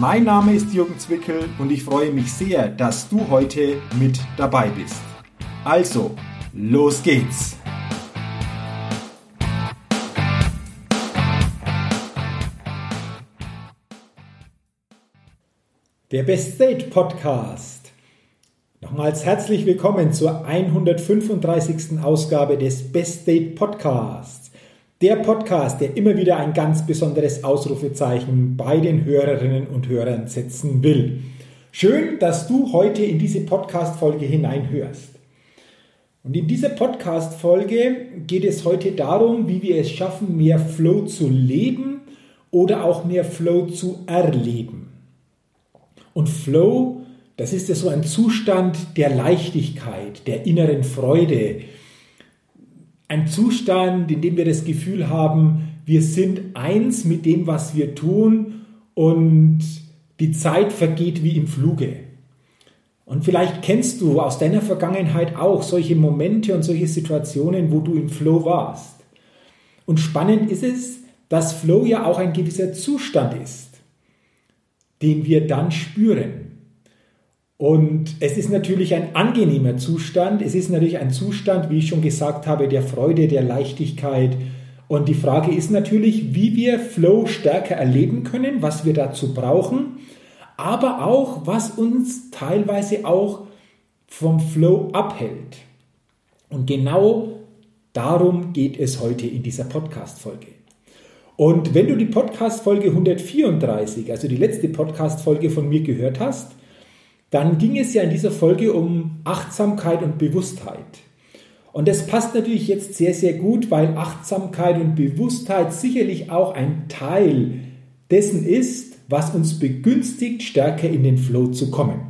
Mein Name ist Jürgen Zwickel und ich freue mich sehr, dass du heute mit dabei bist. Also, los geht's! Der Best State Podcast. Nochmals herzlich willkommen zur 135. Ausgabe des Best State Podcasts. Der Podcast, der immer wieder ein ganz besonderes Ausrufezeichen bei den Hörerinnen und Hörern setzen will. Schön, dass du heute in diese Podcast-Folge hineinhörst. Und in dieser Podcast-Folge geht es heute darum, wie wir es schaffen, mehr Flow zu leben oder auch mehr Flow zu erleben. Und Flow, das ist ja so ein Zustand der Leichtigkeit, der inneren Freude, ein Zustand, in dem wir das Gefühl haben, wir sind eins mit dem, was wir tun und die Zeit vergeht wie im Fluge. Und vielleicht kennst du aus deiner Vergangenheit auch solche Momente und solche Situationen, wo du im Flow warst. Und spannend ist es, dass Flow ja auch ein gewisser Zustand ist, den wir dann spüren. Und es ist natürlich ein angenehmer Zustand. Es ist natürlich ein Zustand, wie ich schon gesagt habe, der Freude, der Leichtigkeit. Und die Frage ist natürlich, wie wir Flow stärker erleben können, was wir dazu brauchen, aber auch, was uns teilweise auch vom Flow abhält. Und genau darum geht es heute in dieser Podcast-Folge. Und wenn du die Podcast-Folge 134, also die letzte Podcast-Folge von mir gehört hast, dann ging es ja in dieser Folge um Achtsamkeit und Bewusstheit. Und das passt natürlich jetzt sehr, sehr gut, weil Achtsamkeit und Bewusstheit sicherlich auch ein Teil dessen ist, was uns begünstigt, stärker in den Flow zu kommen.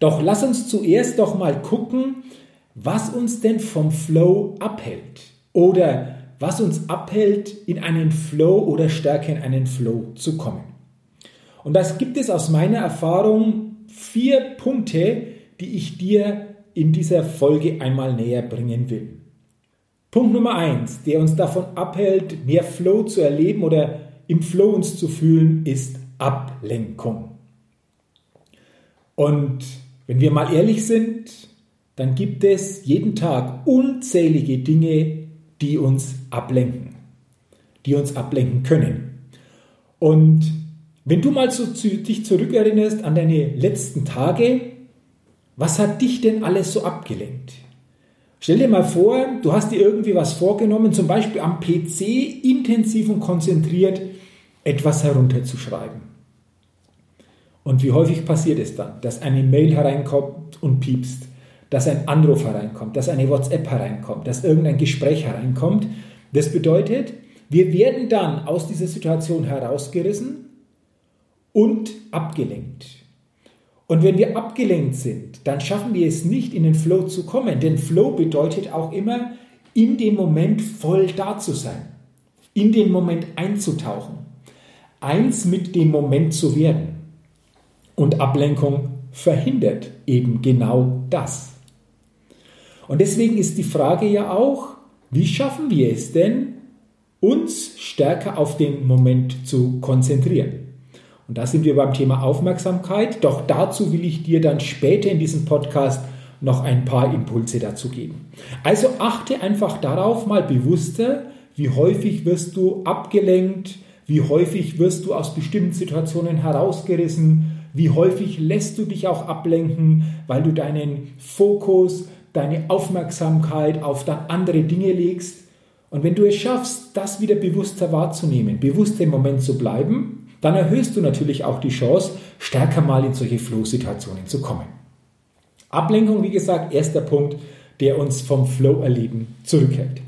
Doch lass uns zuerst doch mal gucken, was uns denn vom Flow abhält oder was uns abhält, in einen Flow oder stärker in einen Flow zu kommen. Und das gibt es aus meiner Erfahrung vier Punkte, die ich dir in dieser Folge einmal näher bringen will. Punkt Nummer eins, der uns davon abhält, mehr Flow zu erleben oder im Flow uns zu fühlen, ist Ablenkung. Und wenn wir mal ehrlich sind, dann gibt es jeden Tag unzählige Dinge, die uns ablenken, die uns ablenken können. Und wenn du mal so zu, dich zurückerinnerst an deine letzten Tage, was hat dich denn alles so abgelenkt? Stell dir mal vor, du hast dir irgendwie was vorgenommen, zum Beispiel am PC intensiv und konzentriert etwas herunterzuschreiben. Und wie häufig passiert es dann, dass eine Mail hereinkommt und piepst, dass ein Anruf hereinkommt, dass eine WhatsApp hereinkommt, dass irgendein Gespräch hereinkommt. Das bedeutet, wir werden dann aus dieser Situation herausgerissen und abgelenkt. Und wenn wir abgelenkt sind, dann schaffen wir es nicht, in den Flow zu kommen. Denn Flow bedeutet auch immer, in dem Moment voll da zu sein, in den Moment einzutauchen, eins mit dem Moment zu werden. Und Ablenkung verhindert eben genau das. Und deswegen ist die Frage ja auch, wie schaffen wir es denn, uns stärker auf den Moment zu konzentrieren? Und da sind wir beim Thema Aufmerksamkeit. Doch dazu will ich dir dann später in diesem Podcast noch ein paar Impulse dazu geben. Also achte einfach darauf mal bewusster, wie häufig wirst du abgelenkt, wie häufig wirst du aus bestimmten Situationen herausgerissen, wie häufig lässt du dich auch ablenken, weil du deinen Fokus, deine Aufmerksamkeit auf dann andere Dinge legst. Und wenn du es schaffst, das wieder bewusster wahrzunehmen, bewusster im Moment zu bleiben, dann erhöhst du natürlich auch die Chance, stärker mal in solche Flow-Situationen zu kommen. Ablenkung, wie gesagt, erster Punkt, der uns vom Flow-Erleben zurückhält.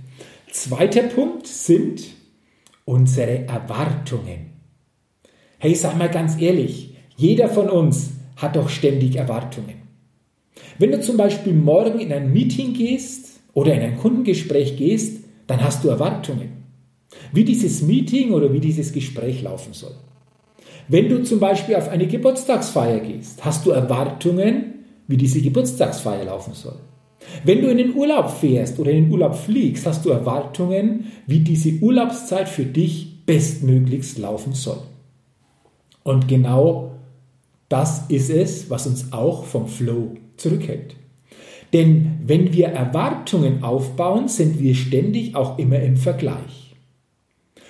Zweiter Punkt sind unsere Erwartungen. Hey, sag mal ganz ehrlich, jeder von uns hat doch ständig Erwartungen. Wenn du zum Beispiel morgen in ein Meeting gehst oder in ein Kundengespräch gehst, dann hast du Erwartungen, wie dieses Meeting oder wie dieses Gespräch laufen soll. Wenn du zum Beispiel auf eine Geburtstagsfeier gehst, hast du Erwartungen, wie diese Geburtstagsfeier laufen soll. Wenn du in den Urlaub fährst oder in den Urlaub fliegst, hast du Erwartungen, wie diese Urlaubszeit für dich bestmöglichst laufen soll. Und genau das ist es, was uns auch vom Flow zurückhält. Denn wenn wir Erwartungen aufbauen, sind wir ständig auch immer im Vergleich.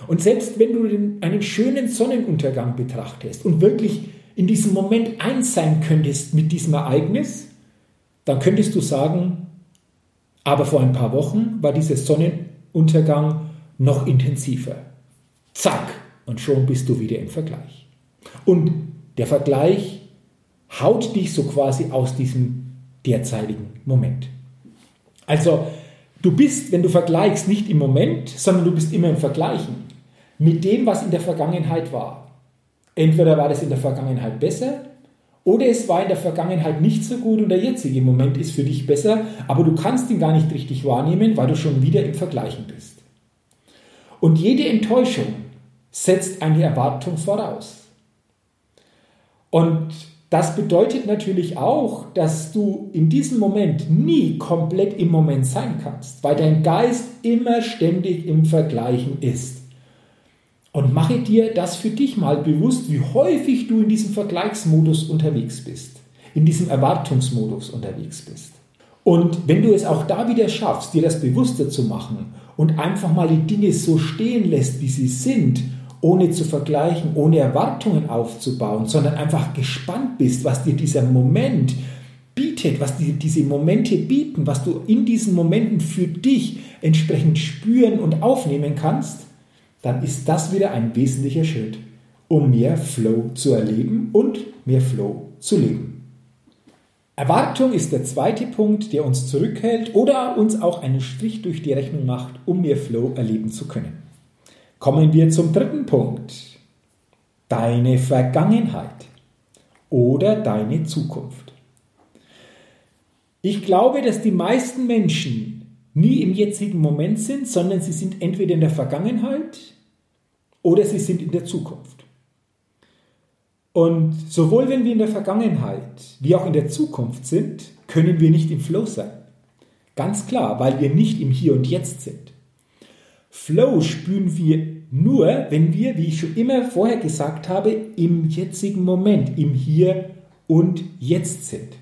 Und selbst wenn du einen schönen Sonnenuntergang betrachtest und wirklich in diesem Moment eins sein könntest mit diesem Ereignis, dann könntest du sagen, aber vor ein paar Wochen war dieser Sonnenuntergang noch intensiver. Zack, und schon bist du wieder im Vergleich. Und der Vergleich haut dich so quasi aus diesem derzeitigen Moment. Also, du bist, wenn du vergleichst, nicht im Moment, sondern du bist immer im Vergleichen mit dem, was in der Vergangenheit war. Entweder war das in der Vergangenheit besser oder es war in der Vergangenheit nicht so gut und der jetzige Moment ist für dich besser, aber du kannst ihn gar nicht richtig wahrnehmen, weil du schon wieder im Vergleichen bist. Und jede Enttäuschung setzt eine Erwartung voraus. Und das bedeutet natürlich auch, dass du in diesem Moment nie komplett im Moment sein kannst, weil dein Geist immer ständig im Vergleichen ist. Und mache dir das für dich mal bewusst, wie häufig du in diesem Vergleichsmodus unterwegs bist, in diesem Erwartungsmodus unterwegs bist. Und wenn du es auch da wieder schaffst, dir das bewusster zu machen und einfach mal die Dinge so stehen lässt, wie sie sind, ohne zu vergleichen, ohne Erwartungen aufzubauen, sondern einfach gespannt bist, was dir dieser Moment bietet, was dir diese Momente bieten, was du in diesen Momenten für dich entsprechend spüren und aufnehmen kannst, dann ist das wieder ein wesentlicher Schritt, um mehr Flow zu erleben und mehr Flow zu leben. Erwartung ist der zweite Punkt, der uns zurückhält oder uns auch einen Strich durch die Rechnung macht, um mehr Flow erleben zu können. Kommen wir zum dritten Punkt. Deine Vergangenheit oder deine Zukunft. Ich glaube, dass die meisten Menschen nie im jetzigen Moment sind, sondern sie sind entweder in der Vergangenheit oder sie sind in der Zukunft. Und sowohl wenn wir in der Vergangenheit wie auch in der Zukunft sind, können wir nicht im Flow sein. Ganz klar, weil wir nicht im Hier und Jetzt sind. Flow spüren wir nur, wenn wir, wie ich schon immer vorher gesagt habe, im jetzigen Moment, im Hier und Jetzt sind.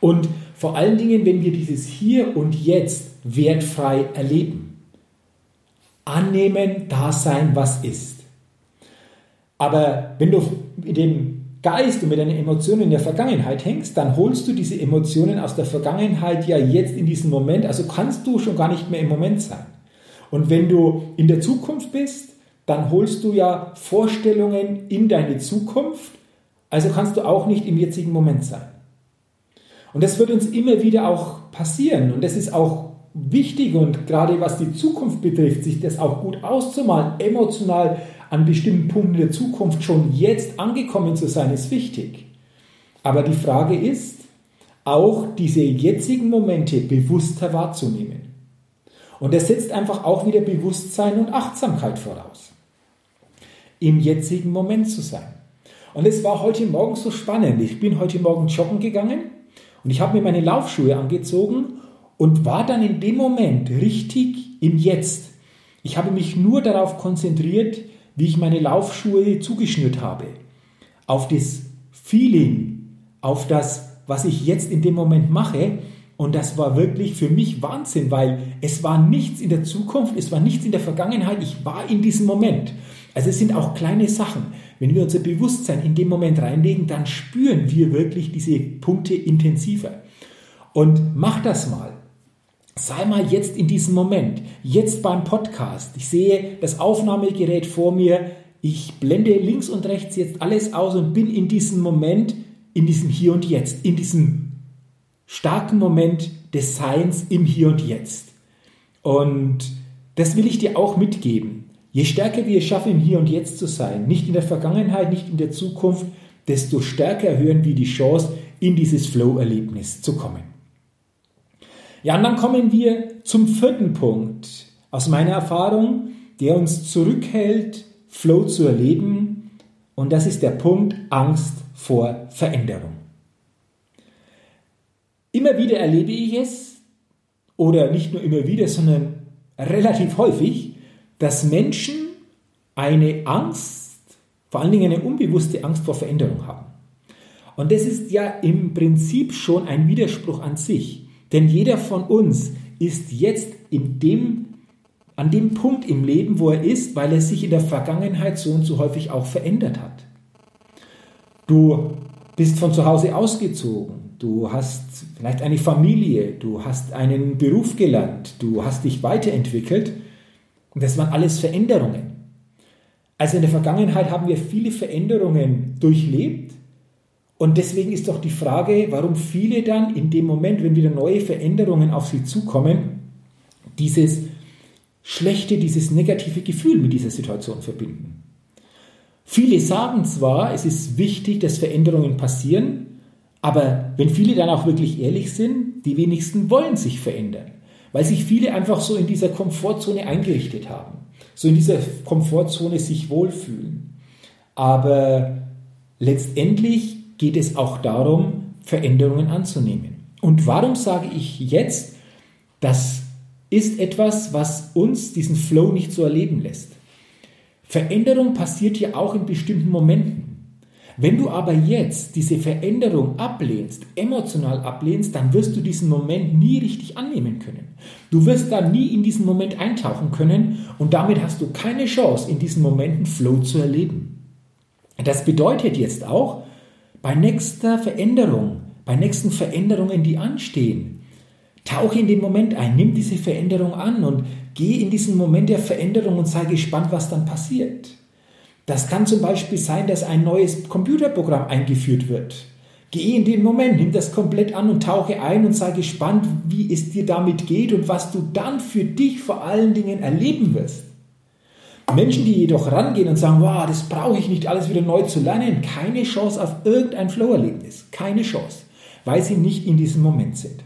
Und vor allen Dingen, wenn wir dieses Hier und Jetzt wertfrei erleben annehmen, da sein, was ist. Aber wenn du mit dem Geist und mit deinen Emotionen in der Vergangenheit hängst, dann holst du diese Emotionen aus der Vergangenheit ja jetzt in diesen Moment, also kannst du schon gar nicht mehr im Moment sein. Und wenn du in der Zukunft bist, dann holst du ja Vorstellungen in deine Zukunft, also kannst du auch nicht im jetzigen Moment sein. Und das wird uns immer wieder auch passieren und das ist auch wichtig und gerade was die Zukunft betrifft, sich das auch gut auszumalen, emotional an bestimmten Punkten der Zukunft schon jetzt angekommen zu sein, ist wichtig. Aber die Frage ist, auch diese jetzigen Momente bewusster wahrzunehmen. Und das setzt einfach auch wieder Bewusstsein und Achtsamkeit voraus. Im jetzigen Moment zu sein. Und es war heute Morgen so spannend. Ich bin heute Morgen joggen gegangen und ich habe mir meine Laufschuhe angezogen und war dann in dem Moment richtig im Jetzt. Ich habe mich nur darauf konzentriert, wie ich meine Laufschuhe zugeschnürt habe. Auf das Feeling, auf das, was ich jetzt in dem Moment mache. Und das war wirklich für mich Wahnsinn, weil es war nichts in der Zukunft, es war nichts in der Vergangenheit, ich war in diesem Moment. Also es sind auch kleine Sachen. Wenn wir unser Bewusstsein in dem Moment reinlegen, dann spüren wir wirklich diese Punkte intensiver. Und mach das mal. Sei mal jetzt in diesem Moment, jetzt beim Podcast. Ich sehe das Aufnahmegerät vor mir. Ich blende links und rechts jetzt alles aus und bin in diesem Moment, in diesem Hier und Jetzt, in diesem starken Moment des Seins im Hier und Jetzt. Und das will ich dir auch mitgeben. Je stärker wir es schaffen, im Hier und Jetzt zu sein, nicht in der Vergangenheit, nicht in der Zukunft, desto stärker erhöhen wir die Chance, in dieses Flow-Erlebnis zu kommen. Ja, und dann kommen wir zum vierten Punkt aus meiner Erfahrung, der uns zurückhält, Flow zu erleben. Und das ist der Punkt Angst vor Veränderung. Immer wieder erlebe ich es, oder nicht nur immer wieder, sondern relativ häufig, dass Menschen eine Angst, vor allen Dingen eine unbewusste Angst vor Veränderung haben. Und das ist ja im Prinzip schon ein Widerspruch an sich. Denn jeder von uns ist jetzt in dem, an dem Punkt im Leben, wo er ist, weil er sich in der Vergangenheit so und so häufig auch verändert hat. Du bist von zu Hause ausgezogen, du hast vielleicht eine Familie, du hast einen Beruf gelernt, du hast dich weiterentwickelt. Und das waren alles Veränderungen. Also in der Vergangenheit haben wir viele Veränderungen durchlebt und deswegen ist doch die Frage, warum viele dann in dem Moment, wenn wieder neue Veränderungen auf sie zukommen, dieses schlechte, dieses negative Gefühl mit dieser Situation verbinden. Viele sagen zwar, es ist wichtig, dass Veränderungen passieren, aber wenn viele dann auch wirklich ehrlich sind, die wenigsten wollen sich verändern, weil sich viele einfach so in dieser Komfortzone eingerichtet haben, so in dieser Komfortzone sich wohlfühlen. Aber letztendlich geht es auch darum, Veränderungen anzunehmen. Und warum sage ich jetzt, das ist etwas, was uns diesen Flow nicht so erleben lässt? Veränderung passiert ja auch in bestimmten Momenten. Wenn du aber jetzt diese Veränderung ablehnst, emotional ablehnst, dann wirst du diesen Moment nie richtig annehmen können. Du wirst da nie in diesen Moment eintauchen können und damit hast du keine Chance, in diesen Momenten Flow zu erleben. Das bedeutet jetzt auch, bei nächster Veränderung, bei nächsten Veränderungen, die anstehen, tauche in den Moment ein, nimm diese Veränderung an und geh in diesen Moment der Veränderung und sei gespannt, was dann passiert. Das kann zum Beispiel sein, dass ein neues Computerprogramm eingeführt wird. Geh in den Moment, nimm das komplett an und tauche ein und sei gespannt, wie es dir damit geht und was du dann für dich vor allen Dingen erleben wirst. Menschen, die jedoch rangehen und sagen, wow, das brauche ich nicht alles wieder neu zu lernen, keine Chance auf irgendein Flow-Erlebnis, keine Chance, weil sie nicht in diesem Moment sind.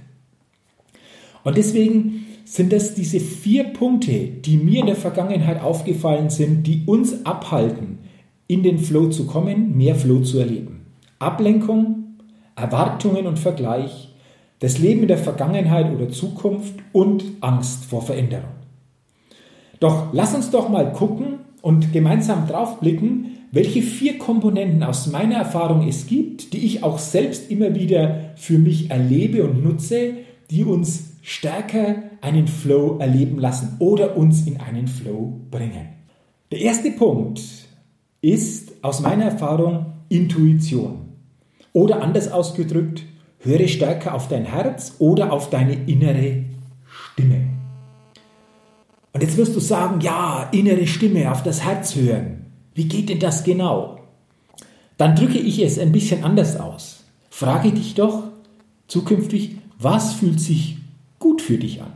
Und deswegen sind das diese vier Punkte, die mir in der Vergangenheit aufgefallen sind, die uns abhalten, in den Flow zu kommen, mehr Flow zu erleben. Ablenkung, Erwartungen und Vergleich, das Leben in der Vergangenheit oder Zukunft und Angst vor Veränderung. Doch lass uns doch mal gucken und gemeinsam draufblicken, welche vier Komponenten aus meiner Erfahrung es gibt, die ich auch selbst immer wieder für mich erlebe und nutze, die uns stärker einen Flow erleben lassen oder uns in einen Flow bringen. Der erste Punkt ist aus meiner Erfahrung Intuition. Oder anders ausgedrückt, höre stärker auf dein Herz oder auf deine innere Stimme. Und jetzt wirst du sagen, ja, innere Stimme, auf das Herz hören. Wie geht denn das genau? Dann drücke ich es ein bisschen anders aus. Frage dich doch zukünftig, was fühlt sich gut für dich an?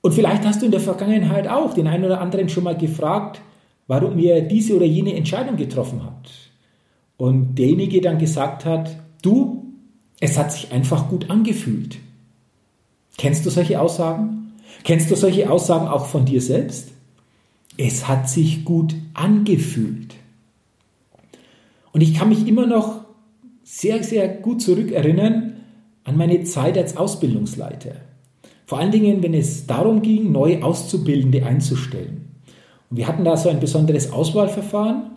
Und vielleicht hast du in der Vergangenheit auch den einen oder anderen schon mal gefragt, warum er diese oder jene Entscheidung getroffen hat. Und derjenige dann gesagt hat, du, es hat sich einfach gut angefühlt. Kennst du solche Aussagen? Kennst du solche Aussagen auch von dir selbst? Es hat sich gut angefühlt. Und ich kann mich immer noch sehr, sehr gut zurückerinnern an meine Zeit als Ausbildungsleiter. Vor allen Dingen, wenn es darum ging, neue Auszubildende einzustellen. Und wir hatten da so ein besonderes Auswahlverfahren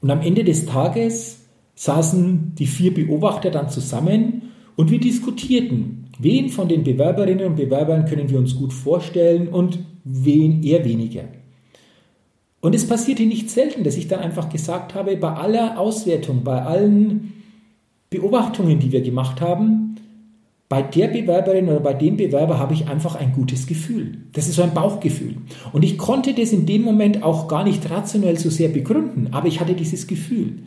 und am Ende des Tages saßen die vier Beobachter dann zusammen und wir diskutierten, Wen von den Bewerberinnen und Bewerbern können wir uns gut vorstellen und wen eher weniger? Und es passierte nicht selten, dass ich dann einfach gesagt habe, bei aller Auswertung, bei allen Beobachtungen, die wir gemacht haben, bei der Bewerberin oder bei dem Bewerber habe ich einfach ein gutes Gefühl. Das ist so ein Bauchgefühl. Und ich konnte das in dem Moment auch gar nicht rationell so sehr begründen, aber ich hatte dieses Gefühl.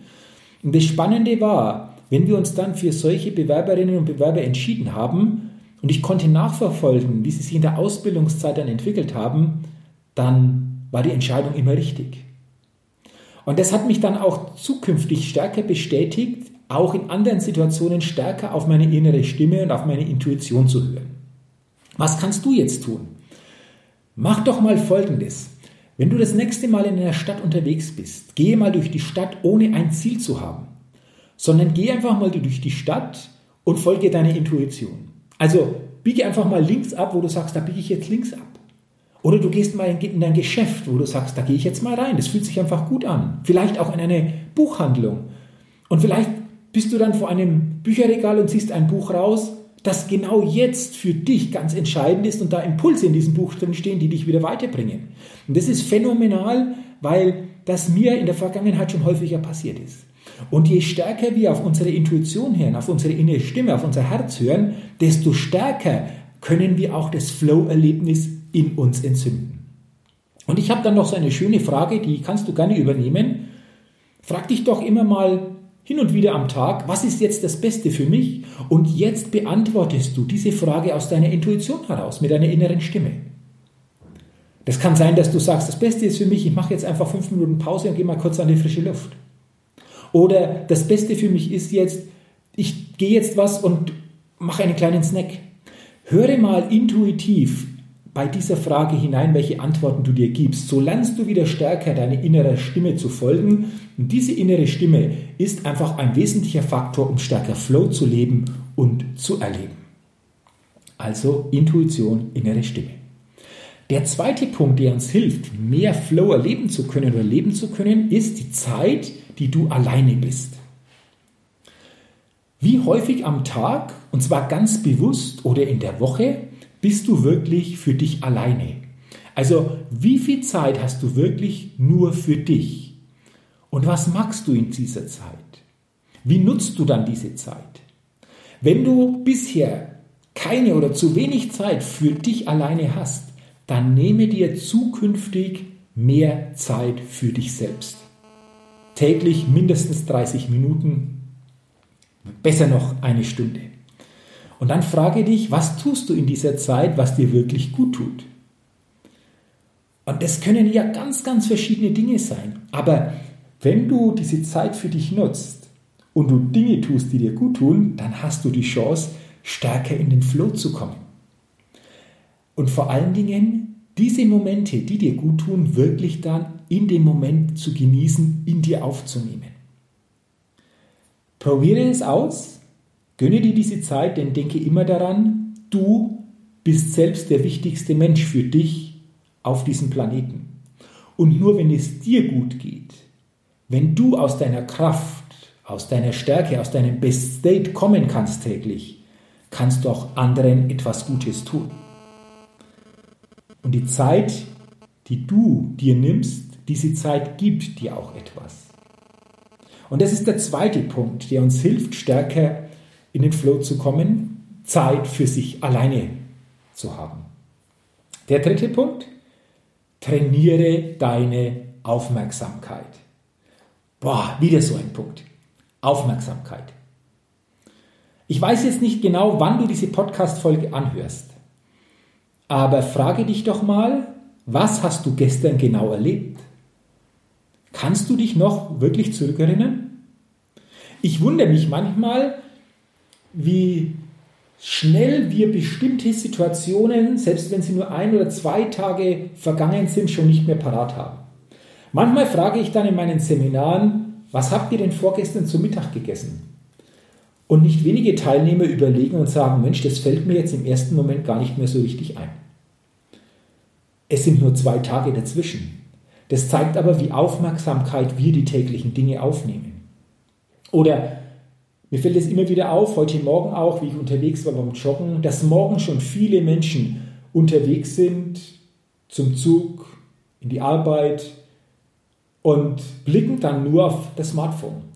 Und das Spannende war, wenn wir uns dann für solche Bewerberinnen und Bewerber entschieden haben und ich konnte nachverfolgen, wie sie sich in der Ausbildungszeit dann entwickelt haben, dann war die Entscheidung immer richtig. Und das hat mich dann auch zukünftig stärker bestätigt, auch in anderen Situationen stärker auf meine innere Stimme und auf meine Intuition zu hören. Was kannst du jetzt tun? Mach doch mal Folgendes. Wenn du das nächste Mal in einer Stadt unterwegs bist, gehe mal durch die Stadt, ohne ein Ziel zu haben, sondern geh einfach mal durch die Stadt und folge deiner Intuition. Also biege einfach mal links ab, wo du sagst, da biege ich jetzt links ab. Oder du gehst mal in dein Geschäft, wo du sagst, da gehe ich jetzt mal rein. Das fühlt sich einfach gut an. Vielleicht auch in eine Buchhandlung. Und vielleicht bist du dann vor einem Bücherregal und ziehst ein Buch raus, das genau jetzt für dich ganz entscheidend ist und da Impulse in diesem Buch drin stehen, die dich wieder weiterbringen. Und das ist phänomenal, weil das mir in der Vergangenheit schon häufiger passiert ist. Und je stärker wir auf unsere Intuition hören, auf unsere innere Stimme, auf unser Herz hören, desto stärker können wir auch das Flow-Erlebnis in uns entzünden. Und ich habe dann noch so eine schöne Frage, die kannst du gerne übernehmen. Frag dich doch immer mal hin und wieder am Tag, was ist jetzt das Beste für mich? Und jetzt beantwortest du diese Frage aus deiner Intuition heraus, mit deiner inneren Stimme. Das kann sein, dass du sagst, das Beste ist für mich, ich mache jetzt einfach fünf Minuten Pause und gehe mal kurz an die frische Luft. Oder das Beste für mich ist jetzt, ich gehe jetzt was und mache einen kleinen Snack. Höre mal intuitiv bei dieser Frage hinein, welche Antworten du dir gibst. So lernst du wieder stärker deine innere Stimme zu folgen. Und diese innere Stimme ist einfach ein wesentlicher Faktor, um stärker Flow zu leben und zu erleben. Also Intuition, innere Stimme. Der zweite Punkt, der uns hilft, mehr Flow erleben zu können oder leben zu können, ist die Zeit, die du alleine bist. Wie häufig am Tag, und zwar ganz bewusst oder in der Woche, bist du wirklich für dich alleine? Also wie viel Zeit hast du wirklich nur für dich? Und was machst du in dieser Zeit? Wie nutzt du dann diese Zeit? Wenn du bisher keine oder zu wenig Zeit für dich alleine hast, dann nehme dir zukünftig mehr Zeit für dich selbst. Täglich mindestens 30 Minuten, besser noch eine Stunde. Und dann frage dich, was tust du in dieser Zeit, was dir wirklich gut tut? Und das können ja ganz, ganz verschiedene Dinge sein. Aber wenn du diese Zeit für dich nutzt und du Dinge tust, die dir gut tun, dann hast du die Chance, stärker in den Flow zu kommen. Und vor allen Dingen diese Momente, die dir gut tun, wirklich dann in dem Moment zu genießen, in dir aufzunehmen. Probiere es aus Gönne dir diese Zeit, denn denke immer daran, du bist selbst der wichtigste Mensch für dich auf diesem Planeten. Und nur wenn es dir gut geht, wenn du aus deiner Kraft, aus deiner Stärke, aus deinem Best State kommen kannst täglich, kannst du auch anderen etwas Gutes tun. Und die Zeit, die du dir nimmst, diese Zeit gibt dir auch etwas. Und das ist der zweite Punkt, der uns hilft, stärker in den Flow zu kommen, Zeit für sich alleine zu haben. Der dritte Punkt, trainiere deine Aufmerksamkeit. Boah, wieder so ein Punkt. Aufmerksamkeit. Ich weiß jetzt nicht genau, wann du diese Podcast-Folge anhörst, aber frage dich doch mal, was hast du gestern genau erlebt? Kannst du dich noch wirklich zurückerinnern? Ich wundere mich manchmal, wie schnell wir bestimmte Situationen, selbst wenn sie nur ein oder zwei Tage vergangen sind, schon nicht mehr parat haben. Manchmal frage ich dann in meinen Seminaren, was habt ihr denn vorgestern zu Mittag gegessen? Und nicht wenige Teilnehmer überlegen und sagen, Mensch, das fällt mir jetzt im ersten Moment gar nicht mehr so richtig ein. Es sind nur zwei Tage dazwischen. Das zeigt aber, wie Aufmerksamkeit wir die täglichen Dinge aufnehmen. Oder mir fällt es immer wieder auf, heute Morgen auch, wie ich unterwegs war beim Joggen, dass morgen schon viele Menschen unterwegs sind zum Zug, in die Arbeit und blicken dann nur auf das Smartphone.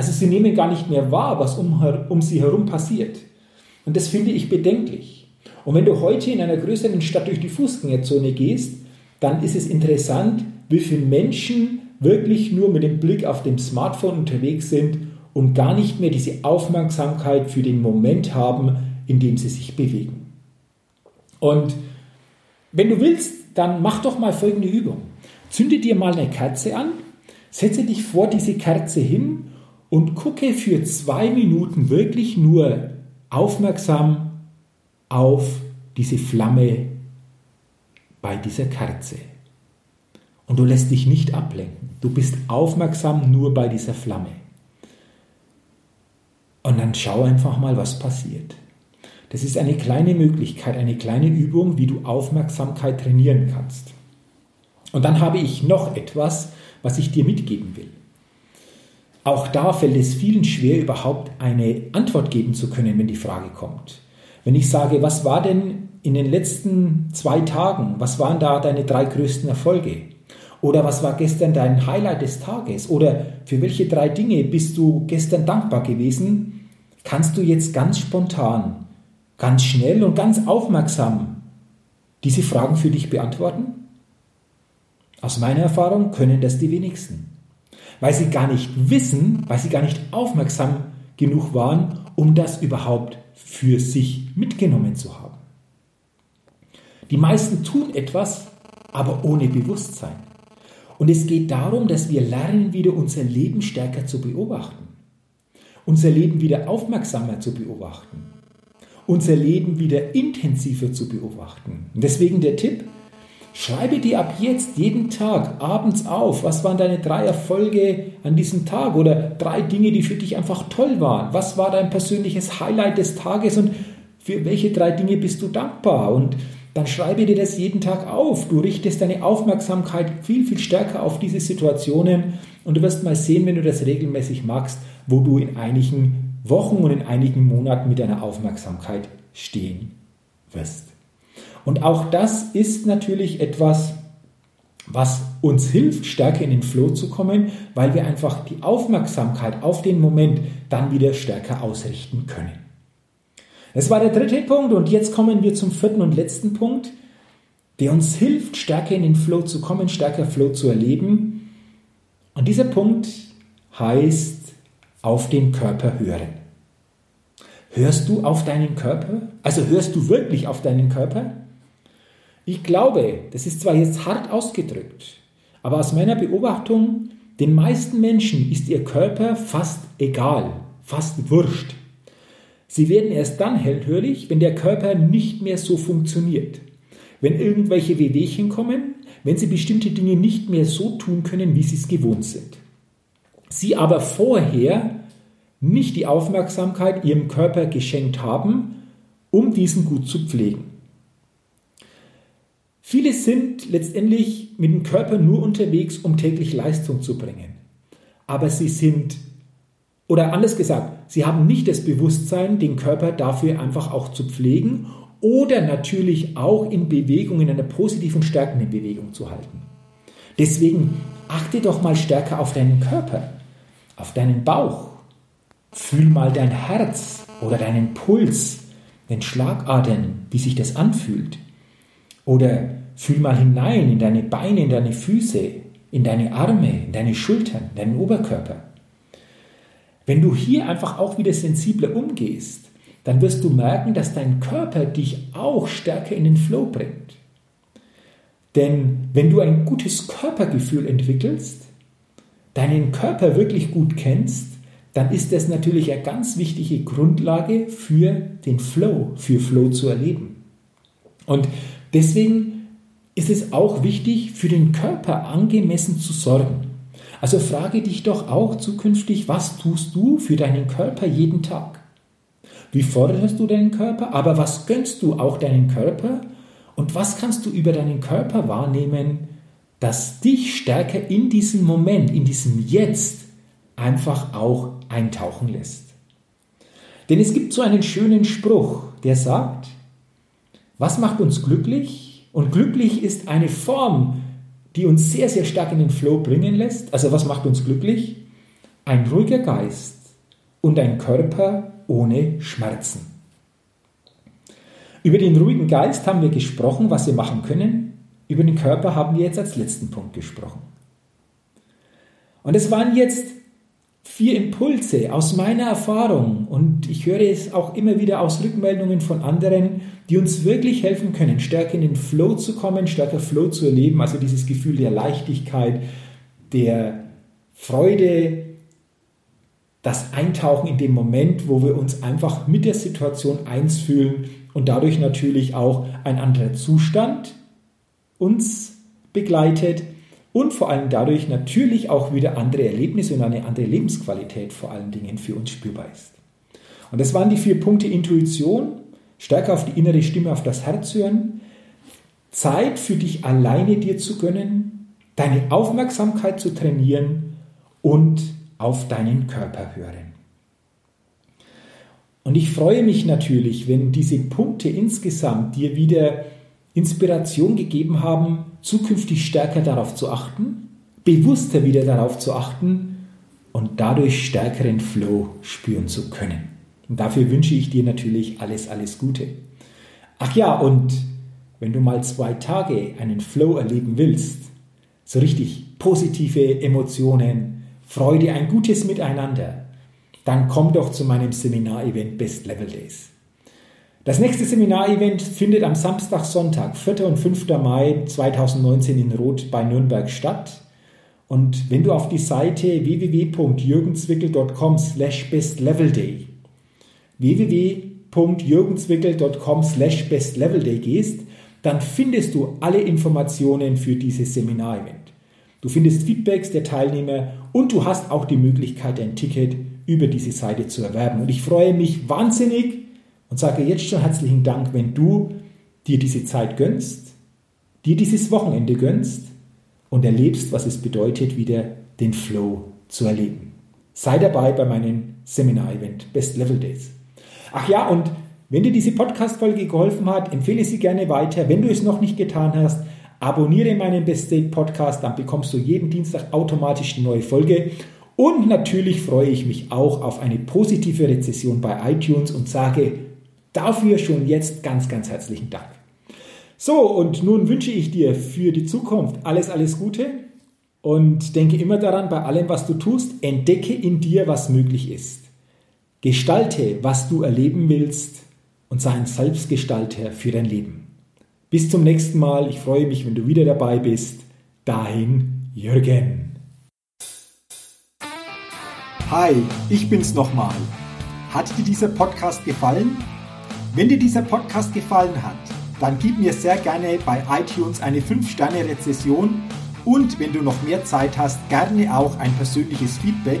Also sie nehmen gar nicht mehr wahr, was um, um sie herum passiert. Und das finde ich bedenklich. Und wenn du heute in einer größeren Stadt durch die Fußgängerzone gehst, dann ist es interessant, wie viele Menschen wirklich nur mit dem Blick auf dem Smartphone unterwegs sind und gar nicht mehr diese Aufmerksamkeit für den Moment haben, in dem sie sich bewegen. Und wenn du willst, dann mach doch mal folgende Übung. Zünde dir mal eine Kerze an, setze dich vor diese Kerze hin und gucke für zwei Minuten wirklich nur aufmerksam auf diese Flamme bei dieser Kerze. Und du lässt dich nicht ablenken. Du bist aufmerksam nur bei dieser Flamme. Und dann schau einfach mal, was passiert. Das ist eine kleine Möglichkeit, eine kleine Übung, wie du Aufmerksamkeit trainieren kannst. Und dann habe ich noch etwas, was ich dir mitgeben will. Auch da fällt es vielen schwer, überhaupt eine Antwort geben zu können, wenn die Frage kommt. Wenn ich sage, was war denn in den letzten zwei Tagen, was waren da deine drei größten Erfolge? Oder was war gestern dein Highlight des Tages? Oder für welche drei Dinge bist du gestern dankbar gewesen? Kannst du jetzt ganz spontan, ganz schnell und ganz aufmerksam diese Fragen für dich beantworten? Aus meiner Erfahrung können das die wenigsten weil sie gar nicht wissen, weil sie gar nicht aufmerksam genug waren, um das überhaupt für sich mitgenommen zu haben. Die meisten tun etwas, aber ohne Bewusstsein. Und es geht darum, dass wir lernen, wieder unser Leben stärker zu beobachten. Unser Leben wieder aufmerksamer zu beobachten. Unser Leben wieder intensiver zu beobachten. Und deswegen der Tipp, Schreibe dir ab jetzt jeden Tag abends auf, was waren deine drei Erfolge an diesem Tag oder drei Dinge, die für dich einfach toll waren. Was war dein persönliches Highlight des Tages und für welche drei Dinge bist du dankbar? Und dann schreibe dir das jeden Tag auf. Du richtest deine Aufmerksamkeit viel, viel stärker auf diese Situationen und du wirst mal sehen, wenn du das regelmäßig machst, wo du in einigen Wochen und in einigen Monaten mit deiner Aufmerksamkeit stehen wirst. Und auch das ist natürlich etwas, was uns hilft, stärker in den Flow zu kommen, weil wir einfach die Aufmerksamkeit auf den Moment dann wieder stärker ausrichten können. Das war der dritte Punkt und jetzt kommen wir zum vierten und letzten Punkt, der uns hilft, stärker in den Flow zu kommen, stärker Flow zu erleben. Und dieser Punkt heißt auf den Körper hören. Hörst du auf deinen Körper? Also hörst du wirklich auf deinen Körper? Ich glaube, das ist zwar jetzt hart ausgedrückt, aber aus meiner Beobachtung, den meisten Menschen ist ihr Körper fast egal, fast wurscht. Sie werden erst dann hellhörig, wenn der Körper nicht mehr so funktioniert. Wenn irgendwelche Wehwehchen kommen, wenn sie bestimmte Dinge nicht mehr so tun können, wie sie es gewohnt sind. Sie aber vorher nicht die Aufmerksamkeit ihrem Körper geschenkt haben, um diesen gut zu pflegen. Viele sind letztendlich mit dem Körper nur unterwegs, um täglich Leistung zu bringen. Aber sie sind, oder anders gesagt, sie haben nicht das Bewusstsein, den Körper dafür einfach auch zu pflegen oder natürlich auch in Bewegung, in einer positiven, stärkenden Bewegung zu halten. Deswegen achte doch mal stärker auf deinen Körper, auf deinen Bauch. Fühl mal dein Herz oder deinen Puls, den Schlagadern, wie sich das anfühlt. Oder Fühl mal hinein in deine Beine, in deine Füße, in deine Arme, in deine Schultern, deinen Oberkörper. Wenn du hier einfach auch wieder sensibler umgehst, dann wirst du merken, dass dein Körper dich auch stärker in den Flow bringt. Denn wenn du ein gutes Körpergefühl entwickelst, deinen Körper wirklich gut kennst, dann ist das natürlich eine ganz wichtige Grundlage für den Flow, für Flow zu erleben. Und deswegen ist es auch wichtig, für den Körper angemessen zu sorgen. Also frage dich doch auch zukünftig, was tust du für deinen Körper jeden Tag? Wie forderst du deinen Körper? Aber was gönnst du auch deinen Körper? Und was kannst du über deinen Körper wahrnehmen, das dich stärker in diesem Moment, in diesem Jetzt einfach auch eintauchen lässt? Denn es gibt so einen schönen Spruch, der sagt, was macht uns glücklich? Und glücklich ist eine Form, die uns sehr, sehr stark in den Flow bringen lässt. Also was macht uns glücklich? Ein ruhiger Geist und ein Körper ohne Schmerzen. Über den ruhigen Geist haben wir gesprochen, was wir machen können. Über den Körper haben wir jetzt als letzten Punkt gesprochen. Und es waren jetzt vier Impulse aus meiner Erfahrung und ich höre es auch immer wieder aus Rückmeldungen von anderen, die uns wirklich helfen können, stärker in den Flow zu kommen, stärker Flow zu erleben, also dieses Gefühl der Leichtigkeit, der Freude, das Eintauchen in den Moment, wo wir uns einfach mit der Situation eins fühlen und dadurch natürlich auch ein anderer Zustand uns begleitet und vor allem dadurch natürlich auch wieder andere Erlebnisse und eine andere Lebensqualität vor allen Dingen für uns spürbar ist. Und das waren die vier Punkte Intuition, stärker auf die innere Stimme, auf das Herz hören, Zeit für dich alleine dir zu gönnen, deine Aufmerksamkeit zu trainieren und auf deinen Körper hören. Und ich freue mich natürlich, wenn diese Punkte insgesamt dir wieder Inspiration gegeben haben, zukünftig stärker darauf zu achten, bewusster wieder darauf zu achten und dadurch stärkeren Flow spüren zu können. Und dafür wünsche ich dir natürlich alles, alles Gute. Ach ja, und wenn du mal zwei Tage einen Flow erleben willst, so richtig positive Emotionen, Freude, ein gutes Miteinander, dann komm doch zu meinem Seminarevent Best Level Days. Das nächste Seminarevent findet am Samstag, Sonntag, 4. und 5. Mai 2019 in Roth bei Nürnberg statt. Und wenn du auf die Seite www.jürgenswickel.com slash bestlevelday www.jürgenswickel.com slash bestlevelday gehst, dann findest du alle Informationen für dieses Seminarevent. Du findest Feedbacks der Teilnehmer und du hast auch die Möglichkeit, ein Ticket über diese Seite zu erwerben. Und ich freue mich wahnsinnig und sage jetzt schon herzlichen Dank, wenn du dir diese Zeit gönnst, dir dieses Wochenende gönnst und erlebst, was es bedeutet, wieder den Flow zu erleben. Sei dabei bei meinem Seminar-Event Best Level Days. Ach ja, und wenn dir diese Podcast-Folge geholfen hat, empfehle sie gerne weiter. Wenn du es noch nicht getan hast, Abonniere meinen Best Date Podcast, dann bekommst du jeden Dienstag automatisch eine neue Folge. Und natürlich freue ich mich auch auf eine positive Rezession bei iTunes und sage dafür schon jetzt ganz, ganz herzlichen Dank. So, und nun wünsche ich dir für die Zukunft alles, alles Gute und denke immer daran, bei allem, was du tust, entdecke in dir, was möglich ist. Gestalte, was du erleben willst und sei ein Selbstgestalter für dein Leben. Bis zum nächsten Mal. Ich freue mich, wenn du wieder dabei bist. Dahin, Jürgen. Hi, ich bin's nochmal. Hat dir dieser Podcast gefallen? Wenn dir dieser Podcast gefallen hat, dann gib mir sehr gerne bei iTunes eine 5-Sterne-Rezession und wenn du noch mehr Zeit hast, gerne auch ein persönliches Feedback,